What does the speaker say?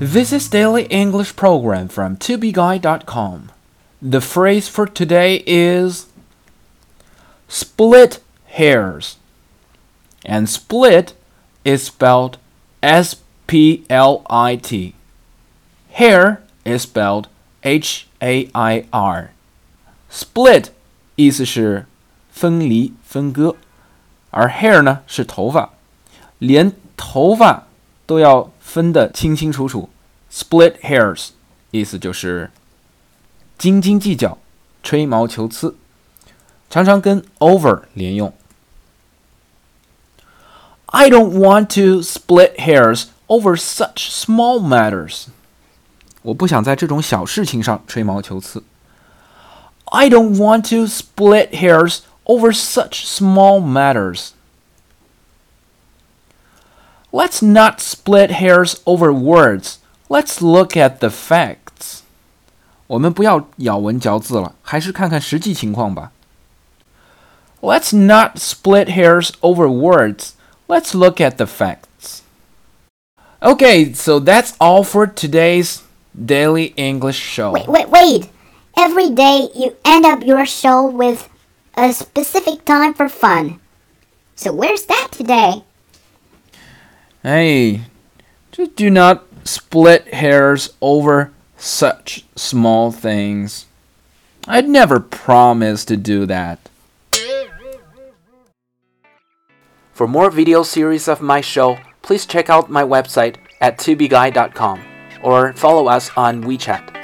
This is Daily English Program from tobeguide.com. The phrase for today is split hairs. And split is spelled S P L I T. Hair is spelled H A I R. Split 意思是分离、分割，而 hair 呢是头发，连头发都要 分得清清楚楚。Split hairs 意思就是斤斤计较、吹毛求疵，常常跟 over 连用。I don't want to split hairs over such small matters. 我不想在这种小事情上吹毛求疵。I don't want to split hairs over such small matters. Let's not split hairs over words. Let's look at the facts. 我们不要咬文嚼字了，还是看看实际情况吧。Let's not split hairs over words. Let's look at the facts. Okay, so that's all for today's daily English show. Wait, wait, wait. Every day you end up your show with a specific time for fun. So where's that today? Hey, just do not split hairs over such small things. I'd never promise to do that. For more video series of my show, please check out my website at tubeguy.com or follow us on WeChat.